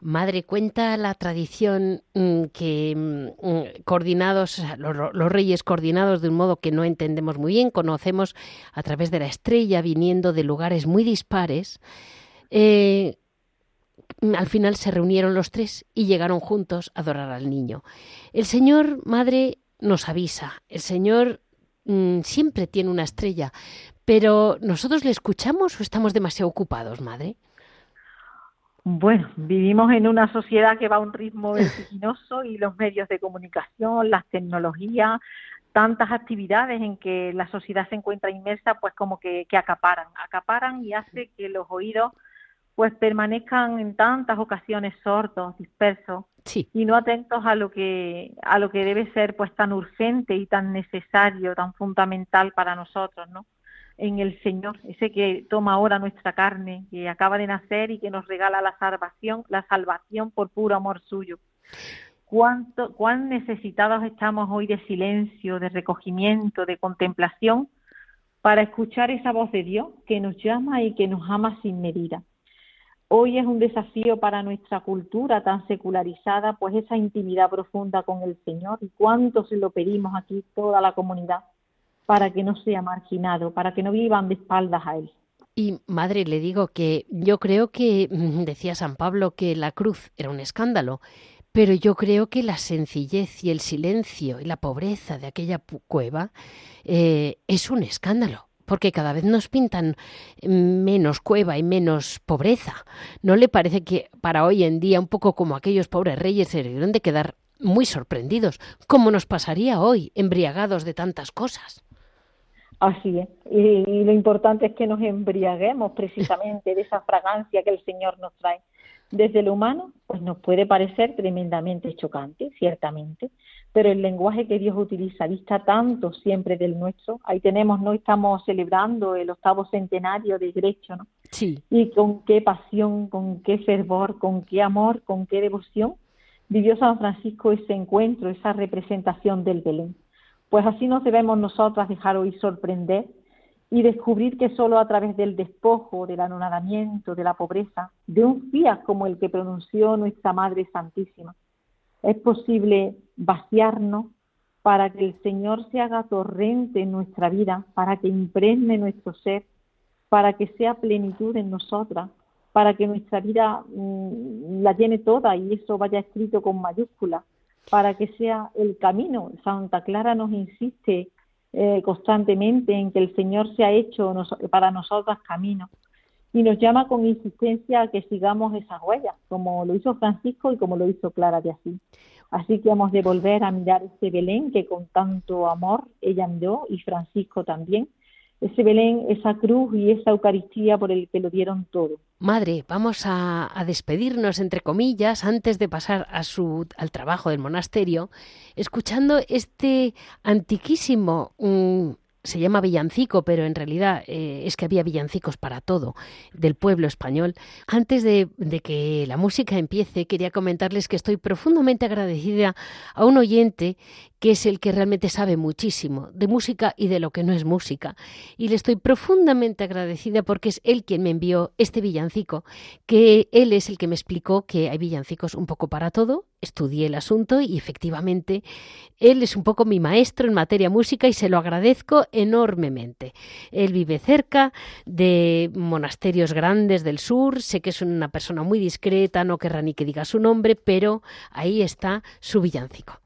Madre, cuenta la tradición mm, que mm, mm, coordinados, los, reyes coordinados de un modo que no entendemos muy bien, conocemos a través de la estrella viniendo de lugares muy dispares, eh, al final se reunieron los tres y llegaron juntos a adorar al niño. El Señor, Madre, nos avisa, el Señor siempre tiene una estrella, pero ¿nosotros le escuchamos o estamos demasiado ocupados, Madre? Bueno, vivimos en una sociedad que va a un ritmo vertiginoso y los medios de comunicación, las tecnologías, tantas actividades en que la sociedad se encuentra inmersa, pues como que, acaparan, acaparan y hace que los oídos pues permanezcan en tantas ocasiones sordos, dispersos y no atentos a lo que a lo que debe ser pues tan urgente y tan necesario, tan fundamental para nosotros, ¿no? En el Señor, ese que toma ahora nuestra carne, que acaba de nacer y que nos regala la salvación, la salvación por puro amor suyo. Cuánto, cuán necesitados estamos hoy de silencio, de recogimiento, de contemplación, para escuchar esa voz de Dios que nos llama y que nos ama sin medida. Hoy es un desafío para nuestra cultura tan secularizada, pues esa intimidad profunda con el Señor y cuánto se lo pedimos aquí toda la comunidad para que no sea marginado, para que no vivan de espaldas a él. Y madre, le digo que yo creo que, mm, decía San Pablo, que la cruz era un escándalo, pero yo creo que la sencillez y el silencio y la pobreza de aquella cueva eh, es un escándalo, porque cada vez nos pintan menos cueva y menos pobreza. ¿No le parece que para hoy en día, un poco como aquellos pobres reyes, se debieron de quedar muy sorprendidos, como nos pasaría hoy, embriagados de tantas cosas? Así es. Y, lo importante es que nos embriaguemos precisamente de esa fragancia que el Señor nos trae. Desde lo humano, pues nos puede parecer tremendamente chocante, ciertamente, pero el lenguaje que Dios utiliza dista tanto siempre del nuestro. Ahí tenemos, no estamos celebrando el octavo centenario de Grecho, ¿no? Sí. Y con qué pasión, con qué fervor, con qué amor, con qué devoción vivió San Francisco ese encuentro, esa representación del Belén. Pues así nos debemos nosotras dejar hoy sorprender y descubrir que solo a través del despojo, del anonadamiento, de la pobreza, de un fiat como el que pronunció nuestra Madre Santísima, es posible vaciarnos para que el Señor se haga torrente en nuestra vida, para que impregne nuestro ser, para que sea plenitud en nosotras, para que nuestra vida mm, la llene toda y eso vaya escrito con mayúsculas, para que sea el camino. Santa Clara nos insiste eh, constantemente en que el Señor se ha hecho para nosotras camino y nos llama con insistencia a que sigamos esas huellas, como lo hizo Francisco y como lo hizo Clara de así. Así que vamos de volver a mirar ese Belén que con tanto amor ella miró y Francisco también, ese Belén, esa cruz y esa Eucaristía por el que lo dieron todo. Madre, vamos a, despedirnos, entre comillas, antes de pasar a su, al trabajo del monasterio, escuchando este antiquísimo mm, se llama villancico, pero en realidad eh, es que había villancicos para todo del pueblo español. Antes de, de, que la música empiece, quería comentarles que estoy profundamente agradecida a un oyente que es el que realmente sabe muchísimo de música y de lo que no es música. Y le estoy profundamente agradecida porque es él quien me envió este villancico, que él es el que me explicó que hay villancicos un poco para todo. Estudié el asunto y efectivamente él es un poco mi maestro en materia música y se lo agradezco enormemente. Él vive cerca de monasterios grandes del sur, sé que es una persona muy discreta, no querrá ni que diga su nombre, pero ahí está su villancico.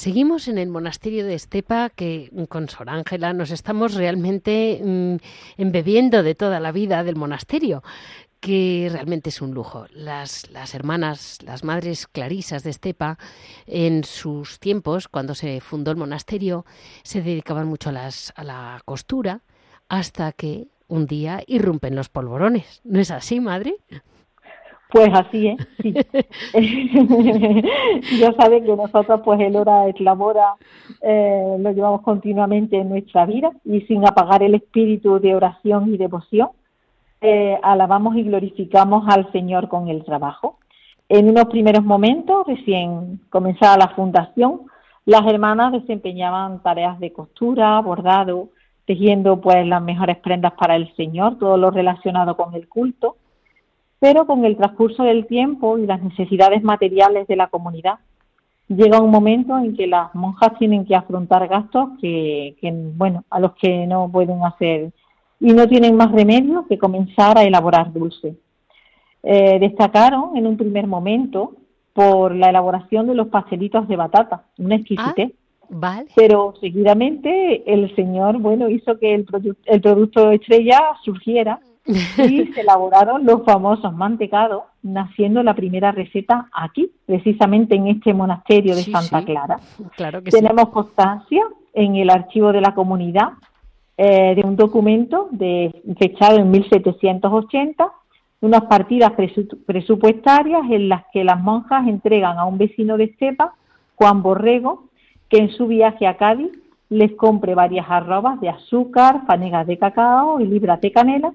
Seguimos en el monasterio de Estepa que con Sor Ángela nos estamos realmente mm, embebiendo de toda la vida del monasterio que realmente es un lujo. Las, las, hermanas, las madres clarisas de Estepa, en sus tiempos, cuando se fundó el monasterio, se dedicaban mucho a, las, a la costura, hasta que un día irrumpen los polvorones. ¿No es así, madre? Pues así es, sí. ya saben que nosotros pues el hora de clamora eh, lo llevamos continuamente en nuestra vida y sin apagar el espíritu de oración y devoción, eh, alabamos y glorificamos al Señor con el trabajo. En unos primeros momentos, recién comenzada la fundación, las hermanas desempeñaban tareas de costura, bordado, tejiendo pues las mejores prendas para el Señor, todo lo relacionado con el culto pero con el transcurso del tiempo y las necesidades materiales de la comunidad, llega un momento en que las monjas tienen que afrontar gastos que, bueno, a los que no pueden hacer y no tienen más remedio que comenzar a elaborar dulce. Eh, destacaron en un primer momento por la elaboración de los pastelitos de batata, una exquisitez. Ah, vale. Pero seguidamente el Señor, bueno, hizo que el, el producto estrella surgiera y se elaboraron los famosos mantecados, naciendo la primera receta aquí, precisamente en este monasterio de Santa Clara. Claro que Tenemos constancia en el archivo de la comunidad eh, de un documento de, fechado en 1780, unas partidas presupuestarias en las que las monjas entregan a un vecino de Estepa, Juan Borrego, que en su viaje a Cádiz les compre varias arrobas de azúcar, fanegas de cacao y libras de canela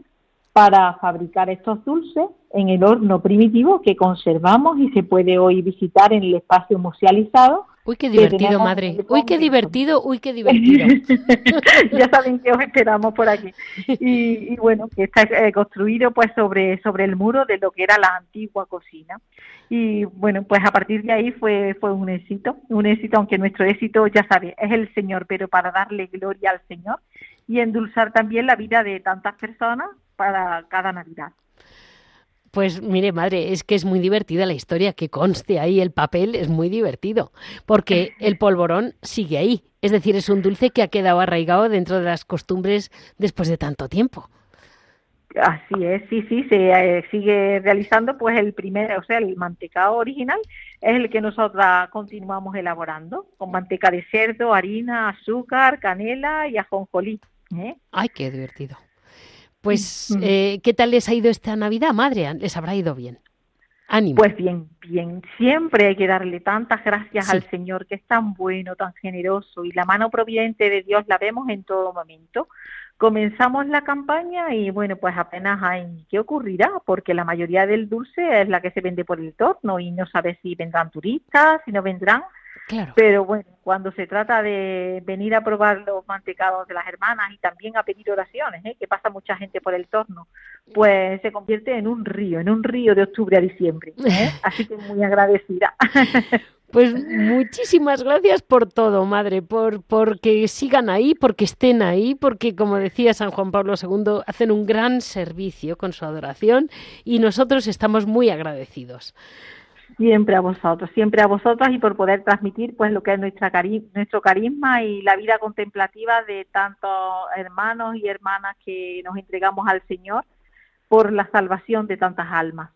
para fabricar estos dulces en el horno primitivo que conservamos y se puede hoy visitar en el espacio musealizado. Uy, qué divertido, madre. Uy, qué divertido, uy, qué divertido. ya saben que os esperamos por aquí. Y, bueno, que está eh, construido pues sobre, sobre el muro de lo que era la antigua cocina. Y bueno, pues a partir de ahí fue, fue un éxito, un éxito, aunque nuestro éxito, ya sabe, es el Señor, pero para darle gloria al Señor y endulzar también la vida de tantas personas para cada Navidad. Pues mire, madre, es que es muy divertida la historia que conste ahí el papel, es muy divertido, porque el polvorón sigue ahí, es decir, es un dulce que ha quedado arraigado dentro de las costumbres después de tanto tiempo. Así es, sí, sí, se eh, sigue realizando, pues el primer, o sea, el mantecado original es el que nosotros continuamos elaborando, con manteca de cerdo, harina, azúcar, canela y ajonjolí. ¿eh? Ay, qué divertido. Pues, mm. eh, ¿qué tal les ha ido esta Navidad, madre? ¿Les habrá ido bien? Ánimo. Pues bien, bien. Siempre hay que darle tantas gracias al Señor, que es tan bueno, tan generoso, y la mano providente de Dios la vemos en todo momento. Comenzamos la campaña y bueno, pues apenas hay qué ocurrirá, porque la mayoría del dulce es la que se vende por el torno y no sabe si vendrán turistas, si no vendrán. Pero bueno, cuando se trata de venir a probar los mantecados de las hermanas y también a pedir oraciones, ¿eh? que pasa mucha gente por el torno, pues se convierte en un río, en un río de octubre a diciembre. ¿eh? Así que muy agradecida. Pues muchísimas gracias por todo, madre, por porque sigan ahí, porque estén ahí, porque como decía San Juan Pablo II, hacen un gran servicio con su adoración y nosotros estamos muy agradecidos. Siempre a vosotros, siempre a vosotros y por poder transmitir pues lo que es nuestra nuestro carisma y la vida contemplativa de tantos hermanos y hermanas que nos entregamos al Señor por la salvación de tantas almas.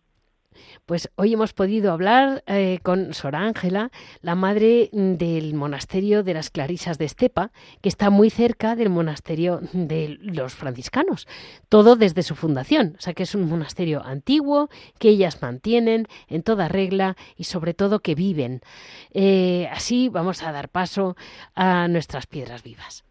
Pues hoy hemos podido hablar eh, con Sor Ángela, la madre del monasterio de las Clarisas de Estepa, que está muy cerca del monasterio de los franciscanos. Todo desde su fundación, o sea que es un monasterio antiguo que ellas mantienen en toda regla y sobre todo que viven. Eh, así vamos a dar paso a nuestras piedras vivas.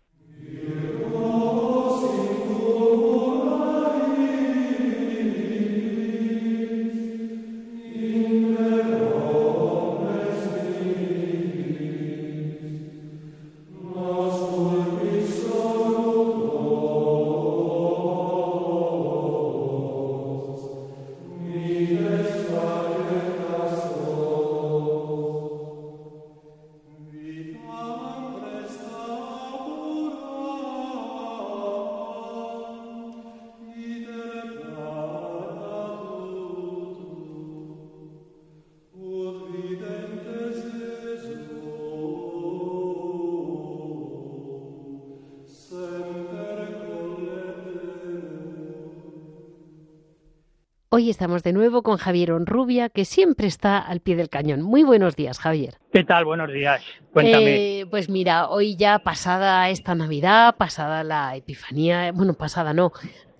Hoy estamos de nuevo con Javier Onrubia, que siempre está al pie del cañón. Muy buenos días, Javier. ¿Qué tal? Buenos días. Cuéntame. Eh, pues mira, hoy ya pasada esta Navidad, pasada la Epifanía, bueno, pasada no,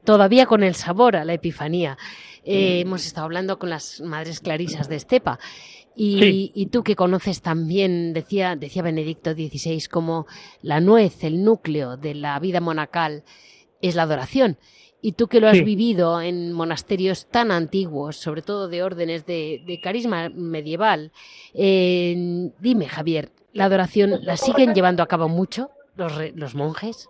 todavía con el sabor a la Epifanía. Eh, hemos estado hablando con las madres clarisas de Estepa. Y, tú que conoces también, decía, decía Benedicto XVI, como la nuez, el núcleo de la vida monacal es la adoración. Y tú que lo has vivido en monasterios tan antiguos, sobre todo de órdenes de, carisma medieval, eh, dime, Javier, ¿la adoración la siguen llevando a cabo mucho los, los monjes?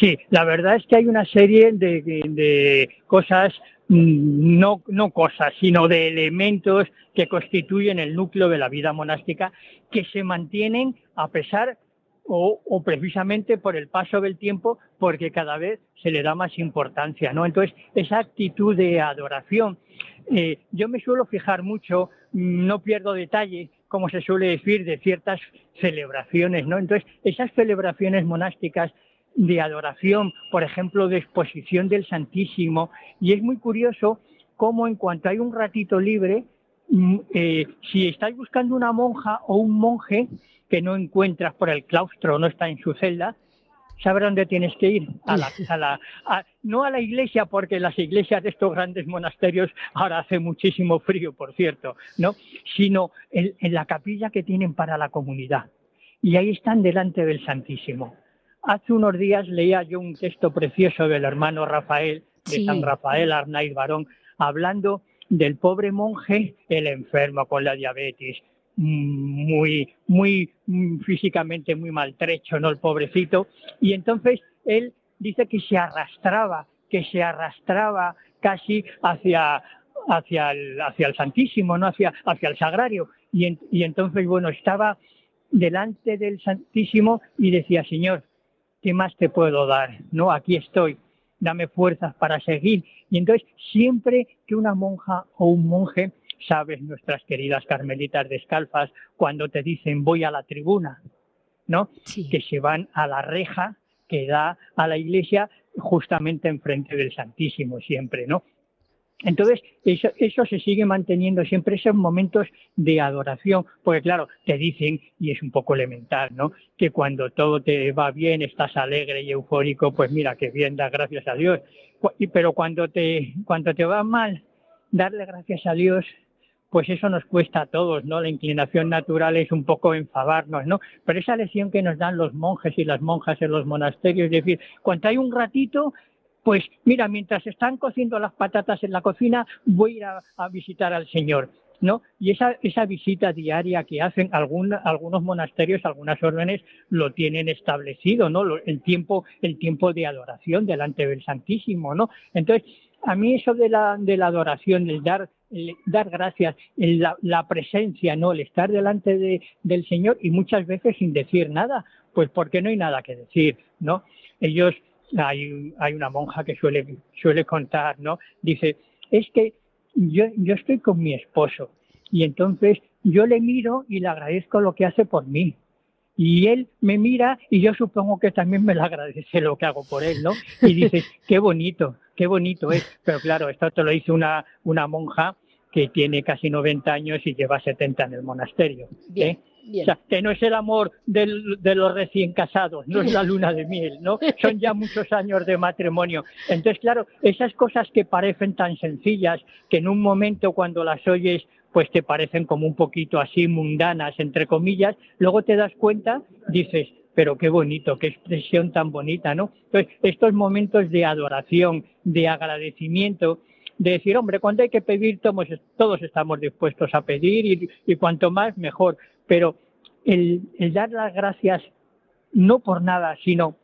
Sí, la verdad es que hay una serie de, de cosas Mm, no, no cosas, sino de elementos que constituyen el núcleo de la vida monástica que se mantienen a pesar o, o, precisamente por el paso del tiempo, porque cada vez se le da más importancia, ¿no? Entonces, esa actitud de adoración, eh, yo me suelo fijar mucho, mm, no pierdo detalle, como se suele decir, de ciertas celebraciones, ¿no? Entonces, esas celebraciones monásticas de adoración, por ejemplo, de exposición del Santísimo. Y es muy curioso cómo en cuanto hay un ratito libre, eh, si estás buscando una monja o un monje que no encuentras por el claustro, no está en su celda, sabes dónde tienes que ir. A la, a la, no a la iglesia, porque las iglesias de estos grandes monasterios ahora hace muchísimo frío, por cierto, ¿no? Sino en la capilla que tienen para la comunidad. Y ahí están delante del Santísimo. Hace unos días leía yo un texto precioso del hermano Rafael, de San Rafael Arnaiz Barón, hablando del pobre monje, el enfermo con la diabetes, mm, muy, muy mm, físicamente muy maltrecho, ¿no? El pobrecito. Y entonces él dice que se arrastraba, que se arrastraba casi hacia, hacia, el, hacia el Santísimo, ¿no? Hacia, hacia el Sagrario. Y, y entonces, bueno, estaba delante del Santísimo y decía, Señor, ¿qué más te puedo dar? No, aquí estoy, dame fuerzas para seguir. Y entonces, siempre que una monja o un monje, sabes, nuestras queridas carmelitas descalzas, cuando te dicen voy a la tribuna, ¿no? Que se van a la reja que da a la iglesia justamente enfrente del Santísimo siempre, ¿no? Entonces, eso, se sigue manteniendo siempre, esos momentos de adoración, porque claro, te dicen, y es un poco elemental, ¿no? Que cuando todo te va bien, estás alegre y eufórico, pues mira, que bien, das gracias a Dios. Pero cuando te, cuando te va mal, darle gracias a Dios, pues eso nos cuesta a todos, ¿no? La inclinación natural es un poco enfadarnos, ¿no? Pero esa lección que nos dan los monjes y las monjas en los monasterios, es decir, cuando hay un ratito, pues mira, mientras están cociendo las patatas en la cocina, voy a ir a, visitar al Señor. ¿No? Y esa, esa visita diaria que hacen algunos monasterios, algunas órdenes, lo tienen establecido, ¿no? El tiempo, el tiempo de adoración delante del Santísimo, ¿no? Entonces, a mí eso de la, de la adoración, el dar, dar gracias, la, la, presencia, ¿no? El estar delante de, del Señor y muchas veces sin decir nada, pues porque no hay nada que decir, ¿no? Ellos hay, hay una monja que suele, suele contar, ¿no? Dice, es que yo, yo estoy con mi esposo y entonces yo le miro y le agradezco lo que hace por mí. Y él me mira y yo supongo que también me lo agradece lo que hago por él, ¿no? Y dice, qué bonito, qué bonito es. Pero claro, esto te lo dice una, una monja que tiene casi 90 años y lleva 70 en el monasterio. ¿eh? O sea, que no es el amor del, de los recién casados, no es la luna de miel, ¿no? Son ya muchos años de matrimonio. Entonces, claro, esas cosas que parecen tan sencillas, que en un momento cuando las oyes, pues te parecen como un poquito así mundanas, entre comillas, luego te das cuenta, dices, pero qué bonito, qué expresión tan bonita, ¿no? Entonces, estos momentos de adoración, de agradecimiento, de decir, hombre, cuando hay que pedir, todos, todos estamos dispuestos a pedir y, y cuanto más, mejor pero el, dar las gracias no por nada, sino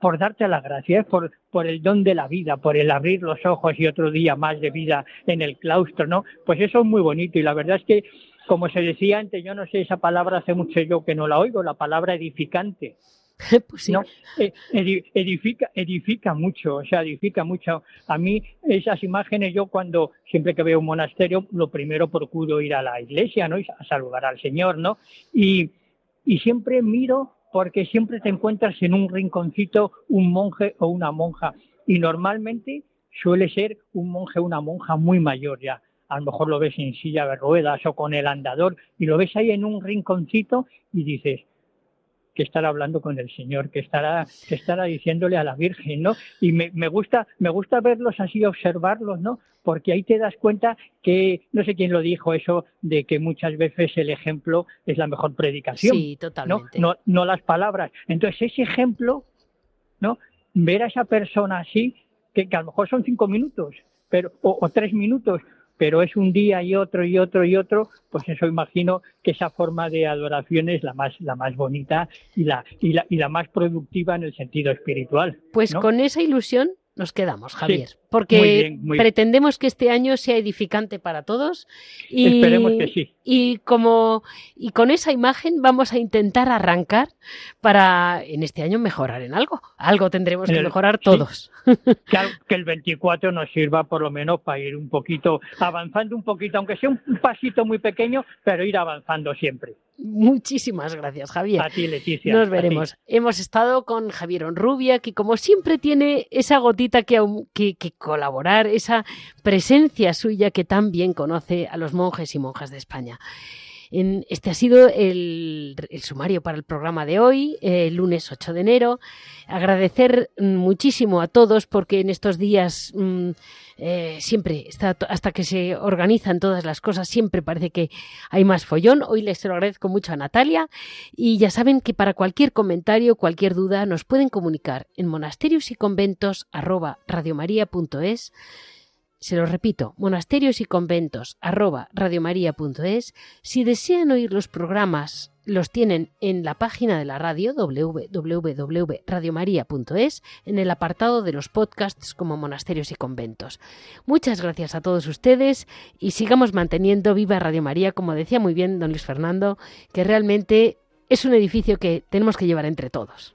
por darte las gracias, por, por el don de la vida, por el abrir los ojos y otro día más de vida en el claustro, ¿no? Pues eso es muy bonito y la verdad es que, como se decía antes, yo no sé esa palabra hace mucho yo que no la oigo, la palabra edificante. Pues no, eh, edifica, edifica mucho, o sea, edifica mucho. A mí esas imágenes, yo cuando siempre que veo un monasterio, lo primero procuro ir a la iglesia, ¿no? A saludar al Señor, ¿no? Y, y siempre miro porque siempre te encuentras en un rinconcito un monje o una monja y normalmente suele ser un monje o una monja muy mayor ya. A lo mejor lo ves en silla de ruedas o con el andador y lo ves ahí en un rinconcito y dices, que estará hablando con el Señor, que estará, que estará diciéndole a la Virgen, ¿no? Y me, me, gusta, me gusta verlos así, observarlos, ¿no? Porque ahí te das cuenta que, no sé quién lo dijo eso, de que muchas veces el ejemplo es la mejor predicación. Sí, totalmente. No, no, las palabras. Entonces, ese ejemplo, ¿no? Ver a esa persona así, que, a lo mejor son cinco minutos, pero, o tres minutos, pero es un día y otro y otro y otro, pues eso imagino que esa forma de adoración es la más, la más bonita y la, y la, y la más productiva en el sentido espiritual. Pues con esa ilusión nos quedamos, Javier, porque pretendemos que este año sea edificante para todos y, Esperemos que sí. y como y con esa imagen vamos a intentar arrancar para en este año mejorar en algo. Algo tendremos que mejorar todos. Que, el 24 nos sirva por lo menos para ir un poquito avanzando un poquito, aunque sea un pasito muy pequeño, pero ir avanzando siempre. Muchísimas gracias, Javier. A ti, Leticia. Nos veremos. Hemos estado con Javier Onrubia, que como siempre tiene esa gotita que, que, colaborar, esa presencia suya que tan bien conoce a los monjes y monjas de España. Este ha sido el, sumario para el programa de hoy, el lunes 8 de enero. Agradecer muchísimo a todos porque en estos días mm, eh, siempre, hasta que se organizan todas las cosas, siempre parece que hay más follón. Hoy les lo agradezco mucho a Natalia y ya saben que para cualquier comentario, cualquier duda, nos pueden comunicar en monasterios y conventos se lo repito, monasterios y conventos radiomaria.es. Si desean oír los programas, los tienen en la página de la radio www.radiomaria.es en el apartado de los podcasts como monasterios y conventos. Muchas gracias a todos ustedes y sigamos manteniendo viva Radio María, como decía muy bien don Luis Fernando, que realmente es un edificio que tenemos que llevar entre todos.